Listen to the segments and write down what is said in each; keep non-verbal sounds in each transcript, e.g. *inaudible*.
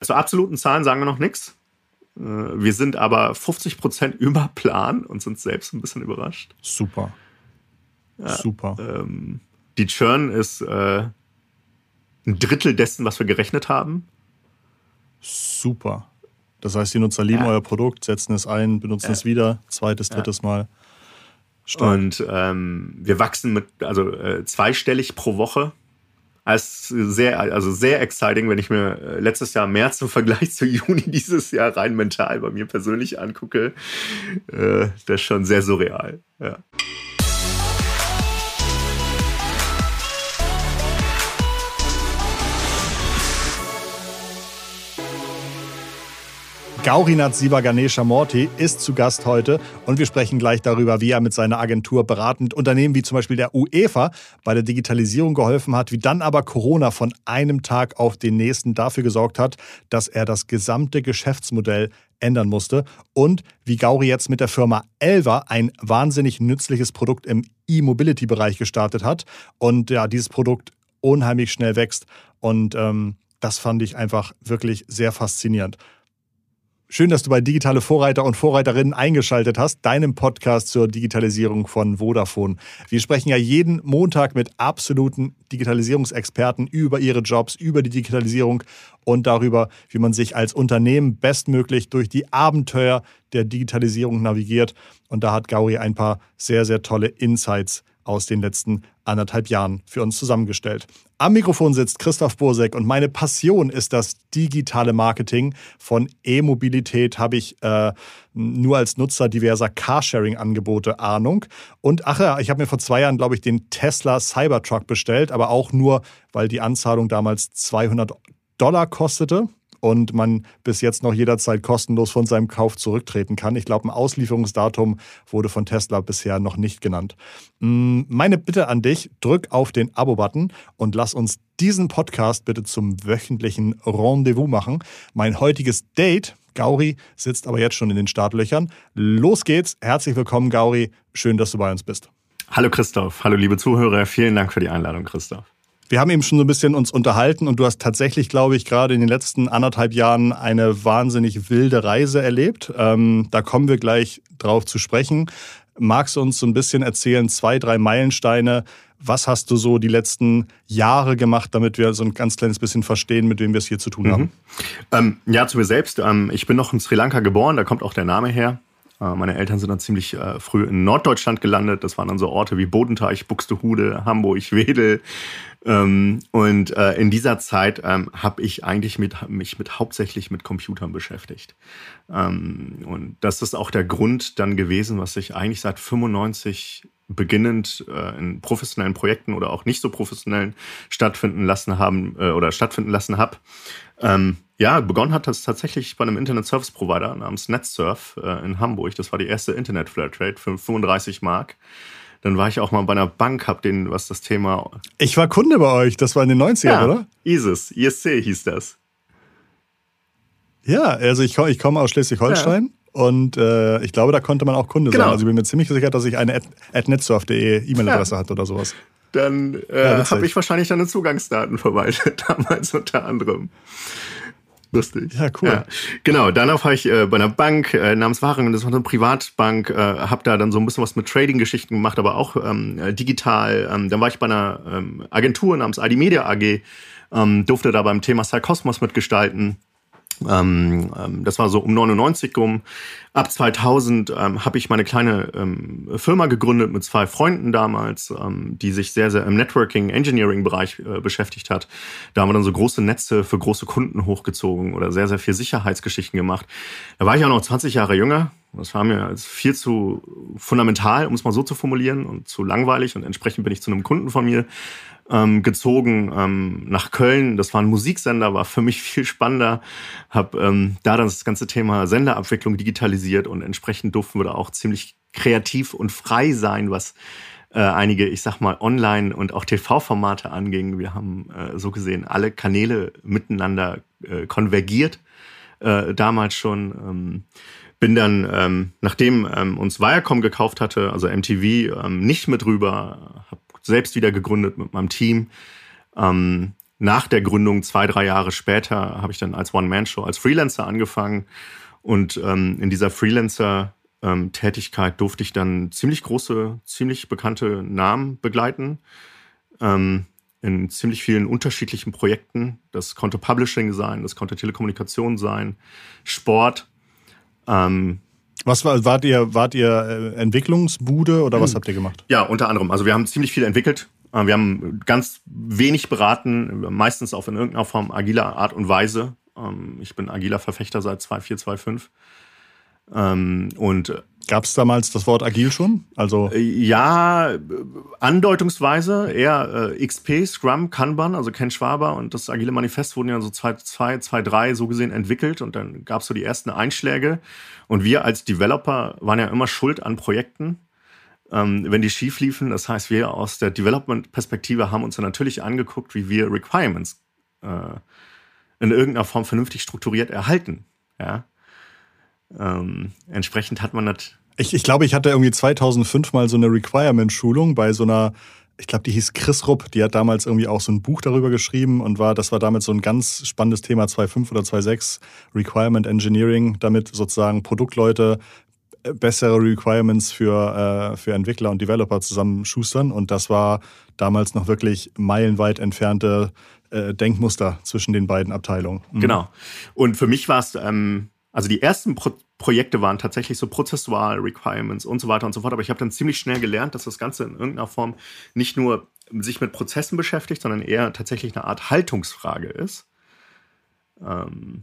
Zu absoluten Zahlen sagen wir noch nichts. Äh, wir sind aber 50 Prozent *laughs* über Plan und sind selbst ein bisschen überrascht. Super. Ja, Super. Ähm, die Churn ist äh, ein Drittel dessen, was wir gerechnet haben. Super. Das heißt, die Nutzer lieben ja. euer Produkt, setzen es ein, benutzen ja. es wieder, zweites, drittes Mal. Stark. Und ähm, wir wachsen mit also äh, zweistellig pro Woche. Als sehr, also sehr exciting, wenn ich mir äh, letztes Jahr März im Vergleich *laughs* zu Juni dieses Jahr rein mental bei mir persönlich angucke. Äh, das ist schon sehr surreal. Ja. Gaurinath Siva Morty ist zu Gast heute und wir sprechen gleich darüber, wie er mit seiner Agentur beratend Unternehmen wie zum Beispiel der UEFA bei der Digitalisierung geholfen hat, wie dann aber Corona von einem Tag auf den nächsten dafür gesorgt hat, dass er das gesamte Geschäftsmodell ändern musste und wie Gauri jetzt mit der Firma Elva ein wahnsinnig nützliches Produkt im E-Mobility-Bereich gestartet hat und ja, dieses Produkt unheimlich schnell wächst und ähm, das fand ich einfach wirklich sehr faszinierend. Schön, dass du bei Digitale Vorreiter und Vorreiterinnen eingeschaltet hast, deinem Podcast zur Digitalisierung von Vodafone. Wir sprechen ja jeden Montag mit absoluten Digitalisierungsexperten über ihre Jobs, über die Digitalisierung und darüber, wie man sich als Unternehmen bestmöglich durch die Abenteuer der Digitalisierung navigiert. Und da hat Gauri ein paar sehr, sehr tolle Insights aus den letzten anderthalb Jahren für uns zusammengestellt. Am Mikrofon sitzt Christoph Bosek und meine Passion ist das digitale Marketing. Von E-Mobilität habe ich äh, nur als Nutzer diverser Carsharing-Angebote Ahnung. Und ach ja, ich habe mir vor zwei Jahren, glaube ich, den Tesla Cybertruck bestellt, aber auch nur, weil die Anzahlung damals 200 Dollar kostete und man bis jetzt noch jederzeit kostenlos von seinem Kauf zurücktreten kann. Ich glaube, ein Auslieferungsdatum wurde von Tesla bisher noch nicht genannt. Mm, meine Bitte an dich, drück auf den Abo-Button und lass uns diesen Podcast bitte zum wöchentlichen Rendezvous machen. Mein heutiges Date, Gauri, sitzt aber jetzt schon in den Startlöchern. Los geht's. Herzlich willkommen, Gauri. Schön, dass du bei uns bist. Hallo Christoph, hallo liebe Zuhörer. Vielen Dank für die Einladung, Christoph. Wir haben eben schon so ein bisschen uns unterhalten und du hast tatsächlich, glaube ich, gerade in den letzten anderthalb Jahren eine wahnsinnig wilde Reise erlebt. Ähm, da kommen wir gleich drauf zu sprechen. Magst du uns so ein bisschen erzählen, zwei, drei Meilensteine? Was hast du so die letzten Jahre gemacht, damit wir so ein ganz kleines bisschen verstehen, mit wem wir es hier zu tun mhm. haben? Ähm, ja, zu mir selbst. Ähm, ich bin noch in Sri Lanka geboren, da kommt auch der Name her. Äh, meine Eltern sind dann ziemlich äh, früh in Norddeutschland gelandet. Das waren dann so Orte wie Bodenteich, Buxtehude, Hamburg, Wedel. Ähm, und äh, in dieser Zeit ähm, habe ich eigentlich mit, mich mit hauptsächlich mit Computern beschäftigt. Ähm, und das ist auch der Grund dann gewesen, was ich eigentlich seit 95 beginnend äh, in professionellen Projekten oder auch nicht so professionellen stattfinden lassen haben äh, oder stattfinden lassen habe. Ähm, ja, begonnen hat das tatsächlich bei einem Internet Service Provider namens NetSurf äh, in Hamburg. Das war die erste Internet Flatrate für 35 Mark. Dann war ich auch mal bei einer Bank, hab den, was das Thema. Ich war Kunde bei euch, das war in den 90ern, ja, oder? ISIS, ISC hieß das. Ja, also ich, ich komme aus Schleswig-Holstein. Ja. Und äh, ich glaube, da konnte man auch Kunde genau. sein. Also ich bin mir ziemlich sicher, dass ich eine at netsurf.de E-Mail-Adresse ja. hatte oder sowas. Dann äh, ja, habe ich wahrscheinlich deine Zugangsdaten verwaltet, *laughs* damals unter anderem. Lustig. Ja, cool. Ja. Genau, danach war ich äh, bei einer Bank äh, namens Waringen, das war eine Privatbank, äh, habe da dann so ein bisschen was mit Trading-Geschichten gemacht, aber auch ähm, äh, digital. Ähm, dann war ich bei einer ähm, Agentur namens ID Media AG, ähm, durfte da beim Thema Psychosmos mitgestalten. Ähm, ähm, das war so um 99 rum. Ab 2000 ähm, habe ich meine kleine ähm, Firma gegründet mit zwei Freunden damals, ähm, die sich sehr, sehr im Networking, Engineering-Bereich äh, beschäftigt hat. Da haben wir dann so große Netze für große Kunden hochgezogen oder sehr, sehr viel Sicherheitsgeschichten gemacht. Da war ich auch noch 20 Jahre jünger. Das war mir viel zu fundamental, um es mal so zu formulieren, und zu langweilig. Und entsprechend bin ich zu einem Kunden von mir ähm, gezogen ähm, nach Köln. Das war ein Musiksender, war für mich viel spannender. Hab ähm, da dann das ganze Thema Senderabwicklung digitalisiert und entsprechend durften wir da auch ziemlich kreativ und frei sein, was äh, einige, ich sag mal, Online- und auch TV-Formate anging. Wir haben äh, so gesehen alle Kanäle miteinander äh, konvergiert, äh, damals schon. Bin dann, ähm, nachdem ähm, uns Viacom gekauft hatte, also MTV, ähm, nicht mit rüber, habe selbst wieder gegründet mit meinem Team. Ähm, nach der Gründung, zwei, drei Jahre später, habe ich dann als One-Man-Show, als Freelancer angefangen. Und ähm, in dieser Freelancer-Tätigkeit durfte ich dann ziemlich große, ziemlich bekannte Namen begleiten. Ähm, in ziemlich vielen unterschiedlichen Projekten. Das konnte Publishing sein, das konnte Telekommunikation sein, Sport. Ähm, was war, wart ihr, wart ihr äh, Entwicklungsbude oder was hm. habt ihr gemacht? Ja, unter anderem. Also wir haben ziemlich viel entwickelt. Äh, wir haben ganz wenig beraten, meistens auf in irgendeiner Form agiler Art und Weise. Ähm, ich bin agiler Verfechter seit 2425. Ähm, und Gab es damals das Wort agil schon? Also äh, ja, andeutungsweise eher äh, XP, Scrum, Kanban, also Ken Schwaber und das agile Manifest wurden ja so 2, 2, 3 so gesehen entwickelt und dann gab es so die ersten Einschläge und wir als Developer waren ja immer schuld an Projekten, ähm, wenn die schief liefen. Das heißt, wir aus der Development-Perspektive haben uns dann natürlich angeguckt, wie wir Requirements äh, in irgendeiner Form vernünftig strukturiert erhalten. Ja. Ähm, entsprechend hat man das. Ich, ich glaube, ich hatte irgendwie 2005 mal so eine Requirement-Schulung bei so einer, ich glaube, die hieß Chris Rupp, die hat damals irgendwie auch so ein Buch darüber geschrieben und war, das war damit so ein ganz spannendes Thema 2.5 oder 2.6, Requirement Engineering, damit sozusagen Produktleute äh, bessere Requirements für, äh, für Entwickler und Developer zusammenschustern. Und das war damals noch wirklich meilenweit entfernte äh, Denkmuster zwischen den beiden Abteilungen. Mhm. Genau. Und für mich war es ähm, also die ersten Pro Projekte waren tatsächlich so prozessual, Requirements und so weiter und so fort. Aber ich habe dann ziemlich schnell gelernt, dass das Ganze in irgendeiner Form nicht nur sich mit Prozessen beschäftigt, sondern eher tatsächlich eine Art Haltungsfrage ist. Ähm,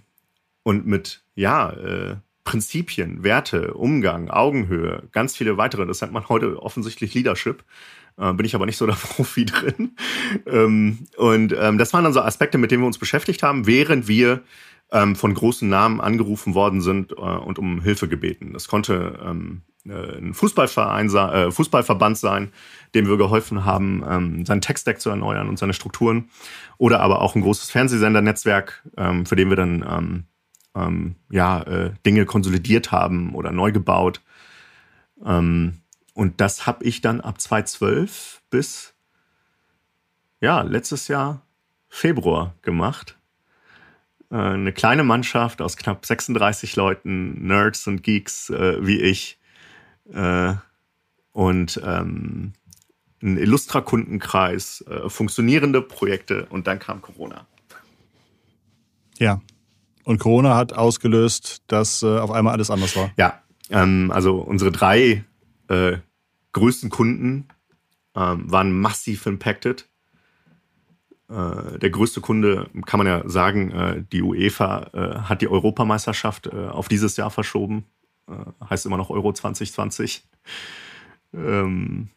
und mit, ja, äh, Prinzipien, Werte, Umgang, Augenhöhe, ganz viele weitere. Das nennt man heute offensichtlich Leadership. Äh, bin ich aber nicht so *laughs* der Profi drin. Ähm, und ähm, das waren dann so Aspekte, mit denen wir uns beschäftigt haben, während wir ähm, von großen Namen angerufen worden sind äh, und um Hilfe gebeten. Das konnte ähm, äh, ein Fußballverein, äh, Fußballverband sein, dem wir geholfen haben, ähm, sein Textdeck zu erneuern und seine Strukturen. Oder aber auch ein großes Fernsehsendernetzwerk, ähm, für den wir dann ähm, ähm, ja, äh, Dinge konsolidiert haben oder neu gebaut. Ähm, und das habe ich dann ab 2012 bis ja, letztes Jahr Februar gemacht. Äh, eine kleine Mannschaft aus knapp 36 Leuten, Nerds und Geeks äh, wie ich. Äh, und ähm, ein Illustra-Kundenkreis, äh, funktionierende Projekte und dann kam Corona. Ja. Und Corona hat ausgelöst, dass äh, auf einmal alles anders war. Ja. Ähm, also unsere drei äh, größten Kunden ähm, waren massiv impacted. Äh, der größte Kunde, kann man ja sagen, äh, die UEFA äh, hat die Europameisterschaft auf dieses Jahr verschoben. heißt immer noch Euro 2020. Ähm,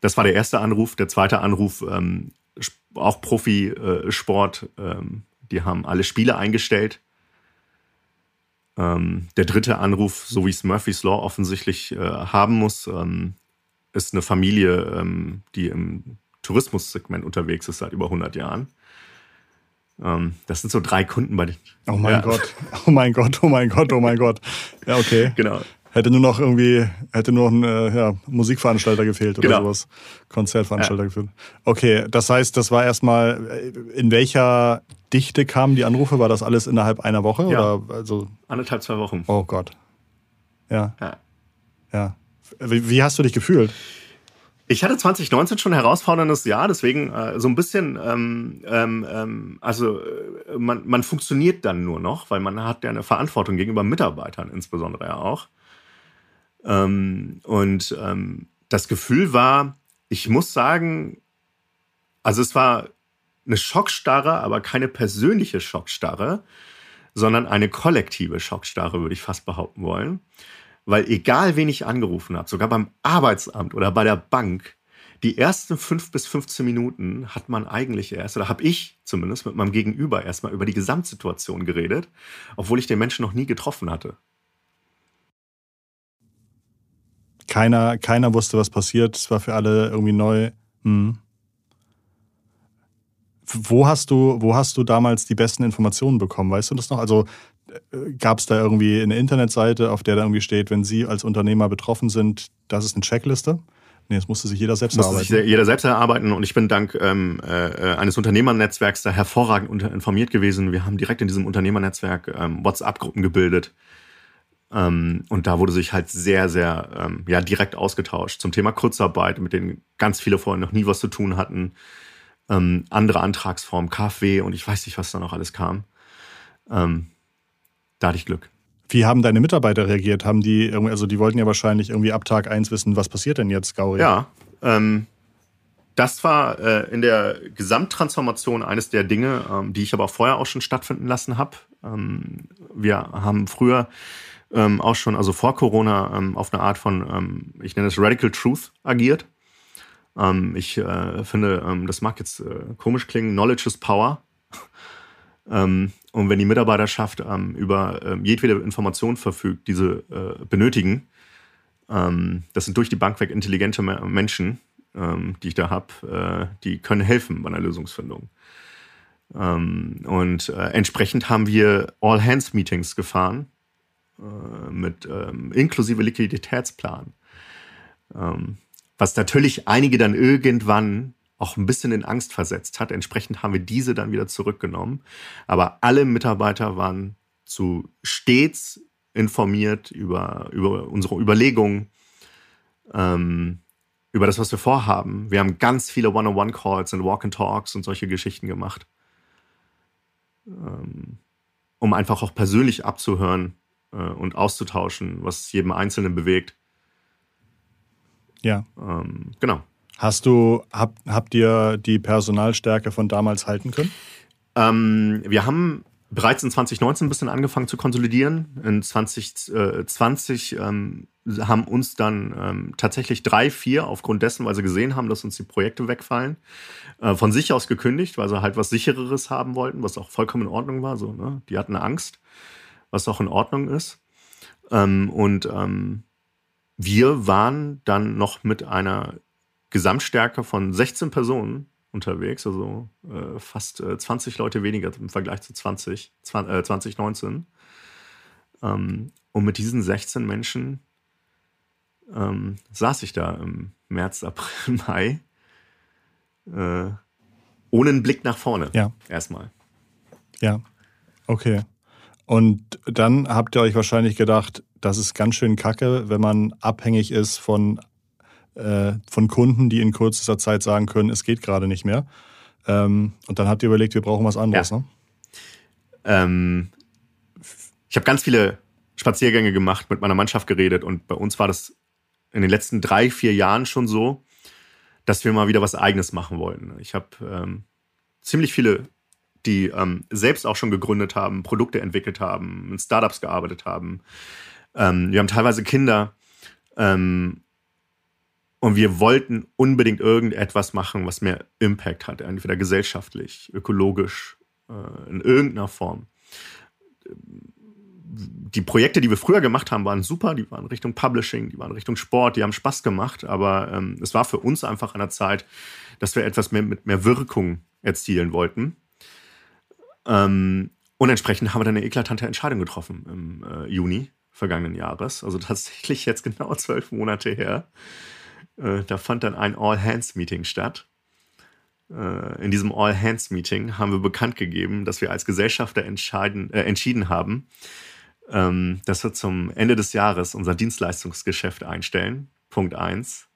das war der erste Anruf. Der zweite Anruf, ähm, auch Profisport, ähm, die haben alle Spiele eingestellt. der dritte Anruf, so wie es Murphy's Law offensichtlich haben muss, ist eine Familie, die im Tourismussegment unterwegs ist seit über 100 Jahren. Ähm, das sind so drei Kunden bei den. Oh mein ja. Gott, oh mein Gott, oh mein Gott, oh mein Gott. Ja, okay. Genau. Hätte nur noch irgendwie, hätte nur ein äh, ja, Musikveranstalter gefehlt oder genau. sowas. Konzertveranstalter ja. gefehlt. Okay, das heißt, das war erstmal, äh, in welcher Dichte kamen die Anrufe? War das alles innerhalb einer Woche? Ja. Oder also? Anderthalb, zwei Wochen. Oh Gott. Ja. Ja. ja. Wie, wie hast du dich gefühlt? Ich hatte 2019 schon ein herausforderndes Jahr, deswegen äh, so ein bisschen, ähm, ähm, ähm, also äh, man, man funktioniert dann nur noch, weil man hat ja eine Verantwortung gegenüber Mitarbeitern insbesondere ja auch. Ähm, und ähm, das Gefühl war, ich muss sagen, also es war eine Schockstarre, aber keine persönliche Schockstarre, sondern eine kollektive Schockstarre, würde ich fast behaupten wollen. Weil egal, wen ich angerufen habe, sogar beim Arbeitsamt oder bei der Bank, die ersten fünf bis 15 Minuten hat man eigentlich erst, oder habe ich zumindest mit meinem Gegenüber erstmal über die Gesamtsituation geredet, obwohl ich den Menschen noch nie getroffen hatte. Keiner, keiner wusste, was passiert. Es war für alle irgendwie neu. Hm. Wo hast du, wo hast du damals die besten Informationen bekommen? Weißt du das noch? Also gab es da irgendwie eine Internetseite, auf der da irgendwie steht, wenn Sie als Unternehmer betroffen sind, das ist eine Checkliste? Nee, es musste sich jeder selbst musste erarbeiten. Sich jeder selbst erarbeiten und ich bin dank ähm, äh, eines Unternehmernetzwerks da hervorragend informiert gewesen. Wir haben direkt in diesem Unternehmernetzwerk ähm, WhatsApp-Gruppen gebildet. Ähm, und da wurde sich halt sehr, sehr ähm, ja, direkt ausgetauscht zum Thema Kurzarbeit, mit denen ganz viele vorher noch nie was zu tun hatten. Ähm, andere Antragsformen, KfW und ich weiß nicht, was da noch alles kam. Ähm, da hatte ich Glück. Wie haben deine Mitarbeiter reagiert? Haben die irgendwie, also die wollten ja wahrscheinlich irgendwie ab Tag 1 wissen, was passiert denn jetzt, Gauri? Ja, ähm, das war äh, in der Gesamttransformation eines der Dinge, ähm, die ich aber vorher auch schon stattfinden lassen habe. Ähm, wir haben früher ähm, auch schon, also vor Corona, ähm, auf eine Art von, ähm, ich nenne es Radical Truth agiert. Ähm, ich äh, finde, ähm, das mag jetzt äh, komisch klingen, Knowledge is Power. Ähm, und wenn die Mitarbeiterschaft ähm, über ähm, jedwede Information verfügt, diese äh, benötigen, das sind durch die Bank weg intelligente Menschen, die ich da habe, äh, die können helfen bei einer Lösungsfindung. Und äh, entsprechend haben wir All-Hands-Meetings gefahren mit inklusive Liquiditätsplan. was natürlich einige dann irgendwann auch ein bisschen in Angst versetzt hat. Entsprechend haben wir diese dann wieder zurückgenommen. Aber alle Mitarbeiter waren zu stets informiert über, über unsere Überlegungen, ähm, über das, was wir vorhaben. Wir haben ganz viele One-on-One-Calls und Walk-and-Talks und solche Geschichten gemacht, ähm, um einfach auch persönlich abzuhören äh, und auszutauschen, was jedem Einzelnen bewegt. Ja. Ähm, genau. Hast du, hab, habt ihr die Personalstärke von damals halten können? Ähm, wir haben bereits in 2019 ein bisschen angefangen zu konsolidieren. In 2020 ähm, haben uns dann ähm, tatsächlich drei, vier aufgrund dessen, weil sie gesehen haben, dass uns die Projekte wegfallen, äh, von sich aus gekündigt, weil sie halt was sichereres haben wollten, was auch vollkommen in Ordnung war. So, ne? Die hatten Angst, was auch in Ordnung ist. Ähm, und ähm, wir waren dann noch mit einer Gesamtstärke von 16 Personen unterwegs, also äh, fast äh, 20 Leute weniger im Vergleich zu 20, 20 äh, 2019. Ähm, und mit diesen 16 Menschen ähm, saß ich da im März, April, *laughs* Mai äh, ohne einen Blick nach vorne. Ja. Erstmal. Ja. Okay. Und dann habt ihr euch wahrscheinlich gedacht, das ist ganz schön kacke, wenn man abhängig ist von äh, von Kunden, die in kürzester Zeit sagen können, es geht gerade nicht mehr. Ähm, und dann habt ihr überlegt, wir brauchen was anderes. Ja. Ne? Ähm, ich habe ganz viele Spaziergänge gemacht, mit meiner Mannschaft geredet und bei uns war das in den letzten drei, vier Jahren schon so, dass wir mal wieder was Eigenes machen wollten. Ich habe ähm, ziemlich viele, die ähm, selbst auch schon gegründet haben, Produkte entwickelt haben, in Startups gearbeitet haben. Ähm, wir haben teilweise Kinder ähm, und wir wollten unbedingt irgendetwas machen, was mehr Impact hat, entweder gesellschaftlich, ökologisch, äh, in irgendeiner Form. Die Projekte, die wir früher gemacht haben, waren super, die waren Richtung Publishing, die waren Richtung Sport, die haben Spaß gemacht, aber ähm, es war für uns einfach an der Zeit, dass wir etwas mehr mit mehr Wirkung erzielen wollten. Ähm, und entsprechend haben wir dann eine eklatante Entscheidung getroffen im äh, Juni vergangenen Jahres, also tatsächlich jetzt genau zwölf Monate her äh, da fand dann ein All-Hands-Meeting statt. Äh, in diesem All-Hands-Meeting haben wir bekannt gegeben, dass wir als Gesellschafter äh, entschieden haben, ähm, dass wir zum Ende des Jahres unser Dienstleistungsgeschäft einstellen. Punkt 1.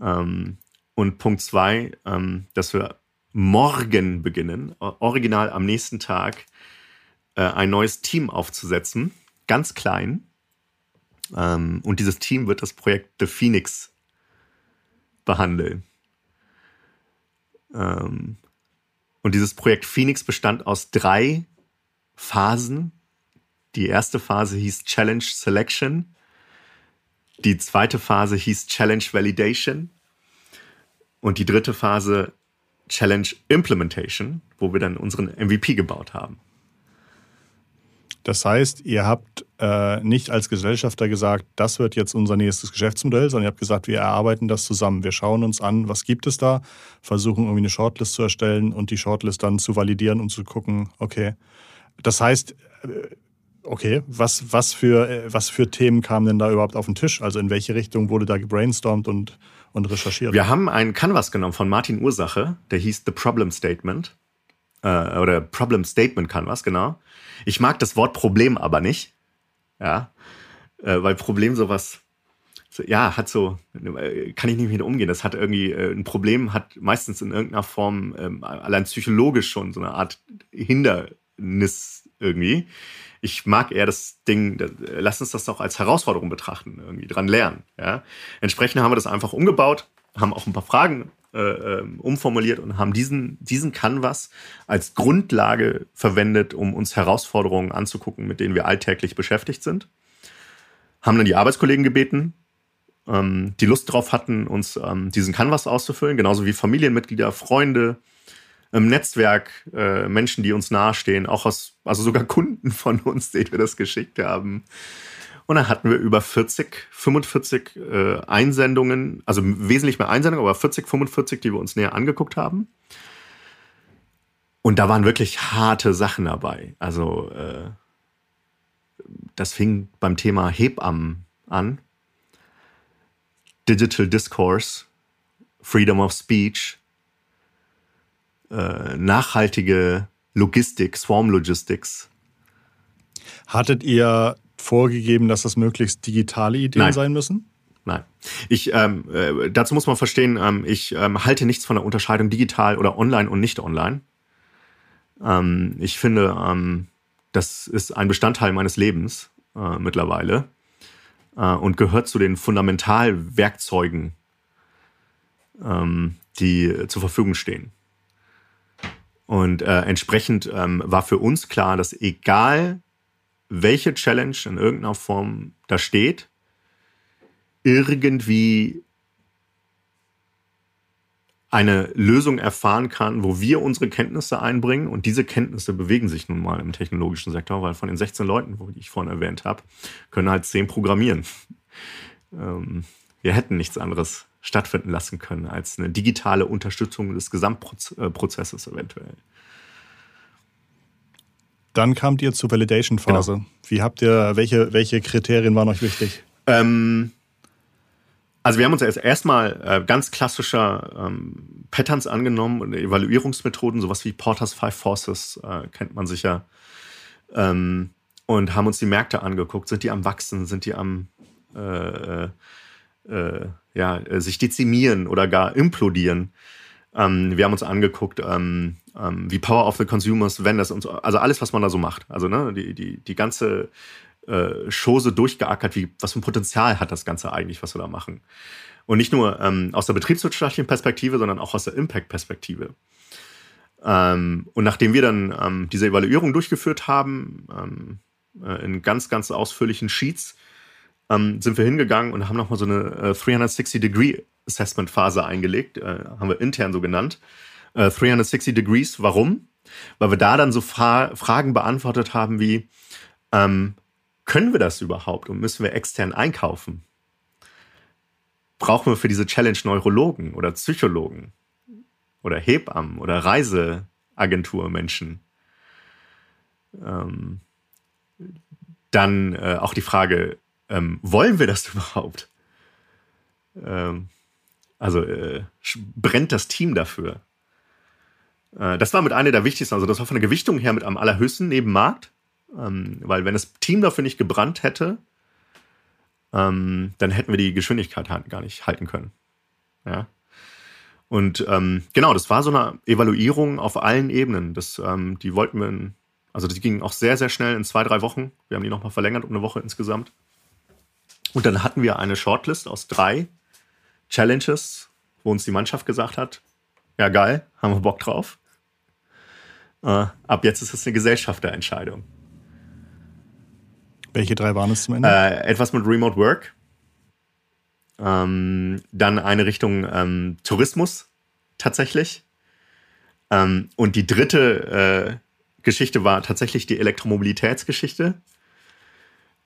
Ähm, und Punkt 2, ähm, dass wir morgen beginnen, original am nächsten Tag, äh, ein neues Team aufzusetzen. Ganz klein ähm, und dieses Team wird das Projekt The Phoenix behandeln. Ähm, und dieses Projekt Phoenix bestand aus drei Phasen. Die erste Phase hieß Challenge Selection. Die zweite Phase hieß Challenge Validation. Und die dritte Phase Challenge Implementation, wo wir dann unseren MVP gebaut haben. Das heißt, ihr habt äh, nicht als Gesellschafter gesagt, das wird jetzt unser nächstes Geschäftsmodell, sondern ihr habt gesagt, wir erarbeiten das zusammen. Wir schauen uns an, was gibt es da, versuchen irgendwie eine Shortlist zu erstellen und die Shortlist dann zu validieren und zu gucken, okay. Das heißt, äh, Okay, was, was, für, äh, was für Themen kamen denn da überhaupt auf den Tisch? Also in welche Richtung wurde da gebrainstormt und, und recherchiert? Wir haben einen Canvas genommen von Martin Ursache, der hieß The Problem Statement. Äh, oder Problem Statement Canvas, genau. Ich mag das Wort Problem aber nicht. Ja. Äh, weil Problem sowas, so, ja, hat so, äh, kann ich nicht mit umgehen. Das hat irgendwie, äh, ein Problem hat meistens in irgendeiner Form, ähm, allein psychologisch schon so eine Art Hindernis irgendwie ich mag eher das Ding, lass uns das doch als Herausforderung betrachten, irgendwie dran lernen. Ja? Entsprechend haben wir das einfach umgebaut, haben auch ein paar Fragen äh, ähm, umformuliert und haben diesen, diesen Canvas als Grundlage verwendet, um uns Herausforderungen anzugucken, mit denen wir alltäglich beschäftigt sind. Haben dann die Arbeitskollegen gebeten, ähm, die Lust drauf hatten, uns ähm, diesen Canvas auszufüllen, genauso wie Familienmitglieder, Freunde, im Netzwerk äh, Menschen, die uns nahestehen, auch aus, also sogar Kunden von uns, denen wir das geschickt haben. Und dann hatten wir über 40, 45 äh, Einsendungen, also wesentlich mehr Einsendungen, aber 40, 45, die wir uns näher angeguckt haben. Und da waren wirklich harte Sachen dabei. Also äh, das fing beim Thema Hebammen an. Digital Discourse, Freedom of Speech, äh, nachhaltige Logistik, Swarm Logistics. Hattet ihr vorgegeben, dass das möglichst digitale Ideen Nein. sein müssen? Nein. Ich, ähm, äh, dazu muss man verstehen, ähm, ich ähm, halte nichts von der Unterscheidung digital oder online und nicht online. Ähm, ich finde, ähm, das ist ein Bestandteil meines Lebens äh, mittlerweile äh, und gehört zu den Fundamentalwerkzeugen, ähm, die zur Verfügung stehen. Und äh, entsprechend war für uns klar, dass egal welche Challenge in irgendeiner Form da steht, irgendwie eine Lösung erfahren kann, wo wir unsere Kenntnisse einbringen. Und diese Kenntnisse bewegen sich nun mal im technologischen Sektor, weil von den 16 Leuten, die ich vorhin erwähnt habe, können halt 10 programmieren. Ähm, wir hätten nichts anderes stattfinden lassen können als eine digitale Unterstützung des Gesamtprozesses eventuell. Dann kamt ihr zur Validation-Phase. Genau. Wie habt ihr, welche, welche Kriterien waren euch wichtig? Ähm, also wir haben uns erst erstmal äh, ganz klassischer ähm, Patterns angenommen und Evaluierungsmethoden, sowas wie Porter's Five Forces, äh, kennt man sicher. Ähm, und haben uns die Märkte angeguckt. Sind die am Wachsen? Sind die am äh, äh äh, ja, sich dezimieren oder gar implodieren. Ähm, wir haben uns angeguckt, ähm, wie Power of the Consumers, Vendors und so, also alles, was man da so macht. Also ne, die, die, die ganze äh, Chose durchgeackert, wie, was für ein Potenzial hat das Ganze eigentlich, was wir da machen. Und nicht nur ähm, aus der betriebswirtschaftlichen Perspektive, sondern auch aus der Impact-Perspektive. Ähm, und nachdem wir dann ähm, diese Evaluierung durchgeführt haben, ähm, äh, in ganz, ganz ausführlichen Sheets, ähm, sind wir hingegangen und haben nochmal so eine äh, 360-Degree-Assessment-Phase eingelegt, äh, haben wir intern so genannt. Äh, 360 Degrees, warum? Weil wir da dann so Fra Fragen beantwortet haben wie, ähm, können wir das überhaupt und müssen wir extern einkaufen? Brauchen wir für diese Challenge Neurologen oder Psychologen oder Hebammen oder Reiseagenturmenschen? Ähm, dann äh, auch die Frage, ähm, wollen wir das *laughs* überhaupt? Ähm, also äh, brennt das Team dafür? Äh, das war mit einer der wichtigsten, also das war von der Gewichtung her mit am allerhöchsten neben Markt, ähm, weil wenn das Team dafür nicht gebrannt hätte, ähm, dann hätten wir die Geschwindigkeit gar nicht halten können. Ja. Und ähm, genau, das war so eine Evaluierung auf allen Ebenen. Das, ähm, die wollten wir, in, also die ging auch sehr, sehr schnell in zwei, drei Wochen. Wir haben die nochmal verlängert um eine Woche insgesamt. Und dann hatten wir eine Shortlist aus drei Challenges, wo uns die Mannschaft gesagt hat, ja geil, haben wir Bock drauf. Äh, ab jetzt ist es eine Gesellschafterentscheidung. Welche drei waren es zum Ende? Äh, etwas mit Remote Work. Ähm, dann eine Richtung ähm, Tourismus tatsächlich. Ähm, und die dritte äh, Geschichte war tatsächlich die Elektromobilitätsgeschichte.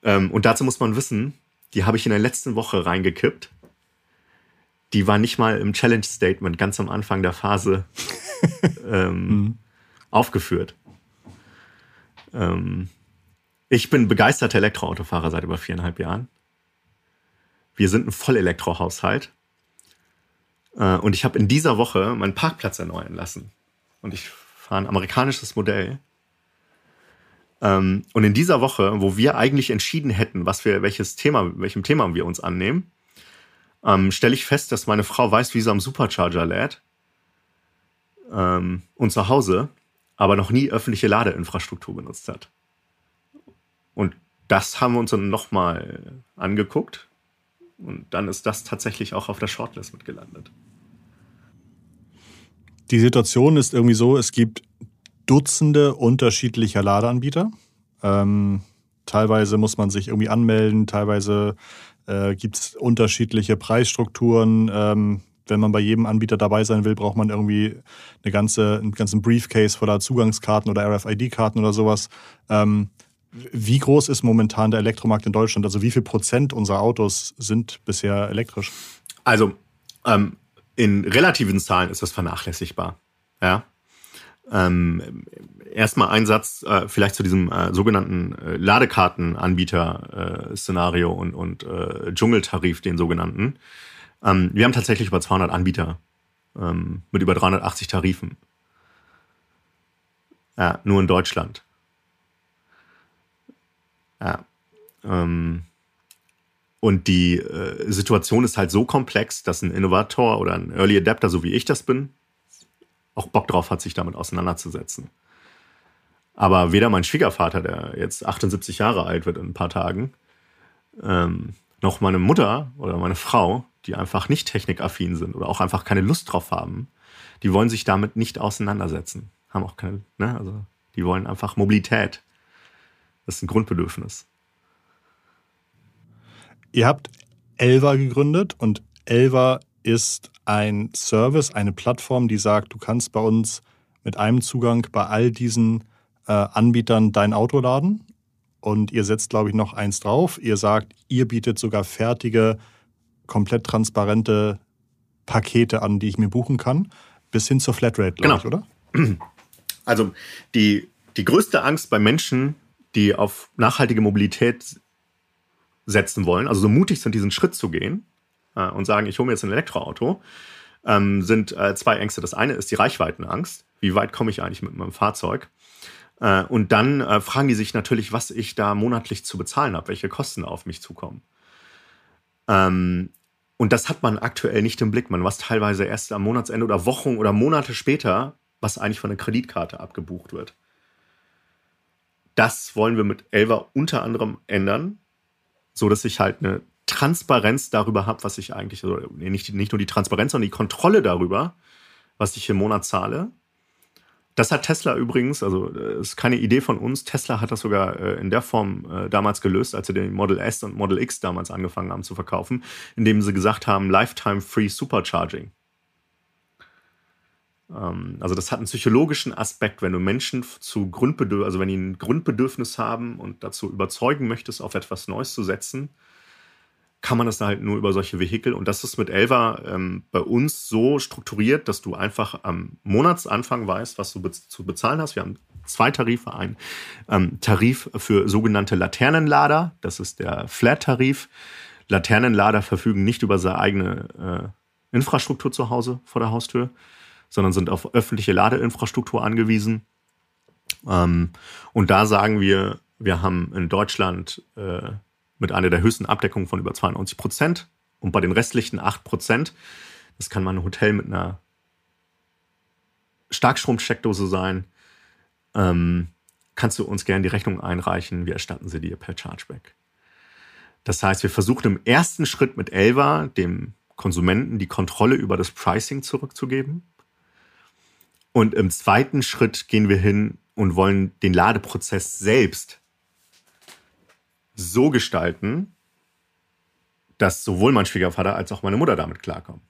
Ähm, und dazu muss man wissen, die habe ich in der letzten Woche reingekippt. Die war nicht mal im Challenge-Statement ganz am Anfang der Phase *laughs* ähm, mhm. aufgeführt. Ähm, Ich bin begeisterter Elektroautofahrer seit über viereinhalb Jahren. Wir sind ein Vollelektrohaushalt. Äh, und ich habe in dieser Woche meinen Parkplatz erneuern lassen. Und ich fahre ein amerikanisches Modell. Ähm, und in dieser Woche, wo wir eigentlich entschieden hätten, was wir, welches Thema, welchem Thema wir uns annehmen, ähm, stelle ich fest, dass meine Frau weiß, wie sie am Supercharger lädt. Ähm, und zu Hause aber noch nie öffentliche Ladeinfrastruktur benutzt hat. Und das haben wir uns dann nochmal angeguckt. Und dann ist das tatsächlich auch auf der Shortlist mitgelandet. Die Situation ist irgendwie so, es gibt Dutzende unterschiedlicher Ladeanbieter. Ähm, teilweise muss man sich irgendwie anmelden, teilweise äh, gibt es unterschiedliche Preisstrukturen. Ähm, wenn man bei jedem Anbieter dabei sein will, braucht man irgendwie eine ganze, einen ganzen Briefcase voller Zugangskarten oder RFID-Karten oder sowas. Ähm, wie groß ist momentan der Elektromarkt in Deutschland? Also wie viel Prozent unserer Autos sind bisher elektrisch? Also ähm, in relativen Zahlen ist das vernachlässigbar. Ja. Ähm, Erstmal ein Satz äh, vielleicht zu diesem äh, sogenannten äh, Ladekartenanbieter-Szenario und, und äh, Dschungeltarif, den sogenannten. Ähm, wir haben tatsächlich über 200 Anbieter ähm, mit über 380 Tarifen. Ja, nur in Deutschland. Ja. Ähm, und die äh, Situation ist halt so komplex, dass ein Innovator oder ein Early Adapter, so wie ich das bin, auch Bock drauf hat, sich damit auseinanderzusetzen. Aber weder mein Schwiegervater, der jetzt 78 Jahre alt wird in ein paar Tagen, ähm, noch meine Mutter oder meine Frau, die einfach nicht technikaffin sind oder auch einfach keine Lust drauf haben, die wollen sich damit nicht auseinandersetzen. Haben auch keine, ne? Also die wollen einfach Mobilität. Das ist ein Grundbedürfnis. Ihr habt Elva gegründet und Elva ist ein Service, eine Plattform, die sagt, du kannst bei uns mit einem Zugang bei all diesen äh, Anbietern dein Auto laden. Und ihr setzt, glaube ich, noch eins drauf. Ihr sagt, ihr bietet sogar fertige, komplett transparente Pakete an, die ich mir buchen kann, bis hin zur Flatrate, glaube genau. ich, oder? Also die, die größte Angst bei Menschen, die auf nachhaltige Mobilität setzen wollen, also so mutig sind, diesen Schritt zu gehen äh, und sagen, ich hole mir jetzt ein Elektroauto, ähm, sind äh, zwei Ängste. Das eine ist die Reichweitenangst. Wie weit komme ich eigentlich mit meinem Fahrzeug? Äh, und dann äh, fragen die sich natürlich, was ich da monatlich zu bezahlen habe, welche Kosten auf mich zukommen. Ähm, und das hat man aktuell nicht im Blick. Man weiß teilweise erst am Monatsende oder Wochen oder Monate später, was eigentlich von der Kreditkarte abgebucht wird. Das wollen wir mit Elva unter anderem ändern, so dass ich halt eine Transparenz darüber habe, was ich eigentlich, also nicht, nicht nur die Transparenz, sondern die Kontrolle darüber, was ich im Monat zahle. Das hat Tesla übrigens, also äh, ist keine Idee von uns. Tesla hat das sogar äh, in der Form äh, damals gelöst, als sie den Model S und Model X damals angefangen haben zu verkaufen, indem sie gesagt haben, Lifetime Free Supercharging. Ähm, also das hat einen psychologischen Aspekt, wenn du Menschen zu Grundbedürfnis, also wenn die ein Grundbedürfnis haben und dazu überzeugen möchtest, auf etwas Neues zu setzen, kann man das halt nur über solche Vehikel. Und das ist mit Elva ähm, bei uns so strukturiert, dass du einfach am Monatsanfang weißt, was du be zu bezahlen hast. Wir haben zwei Tarife. Ein ähm, Tarif für sogenannte Laternenlader, das ist der Flat-Tarif. Laternenlader verfügen nicht über seine eigene äh, Infrastruktur zu Hause vor der Haustür sondern sind auf öffentliche Ladeinfrastruktur angewiesen. Ähm, und da sagen wir, wir haben in Deutschland äh, mit einer der höchsten Abdeckungen von über 92 Prozent und bei den restlichen 8 Prozent, das kann mal ein Hotel mit einer Starkstromsteckdose sein, ähm, kannst du uns gerne die Rechnung einreichen, wir erstatten sie dir per Chargeback. Das heißt, wir versuchen im ersten Schritt mit Elva dem Konsumenten die Kontrolle über das Pricing zurückzugeben. Und im zweiten Schritt gehen wir hin und wollen den Ladeprozess selbst so gestalten, dass sowohl mein Schwiegervater als auch meine Mutter damit klarkommen.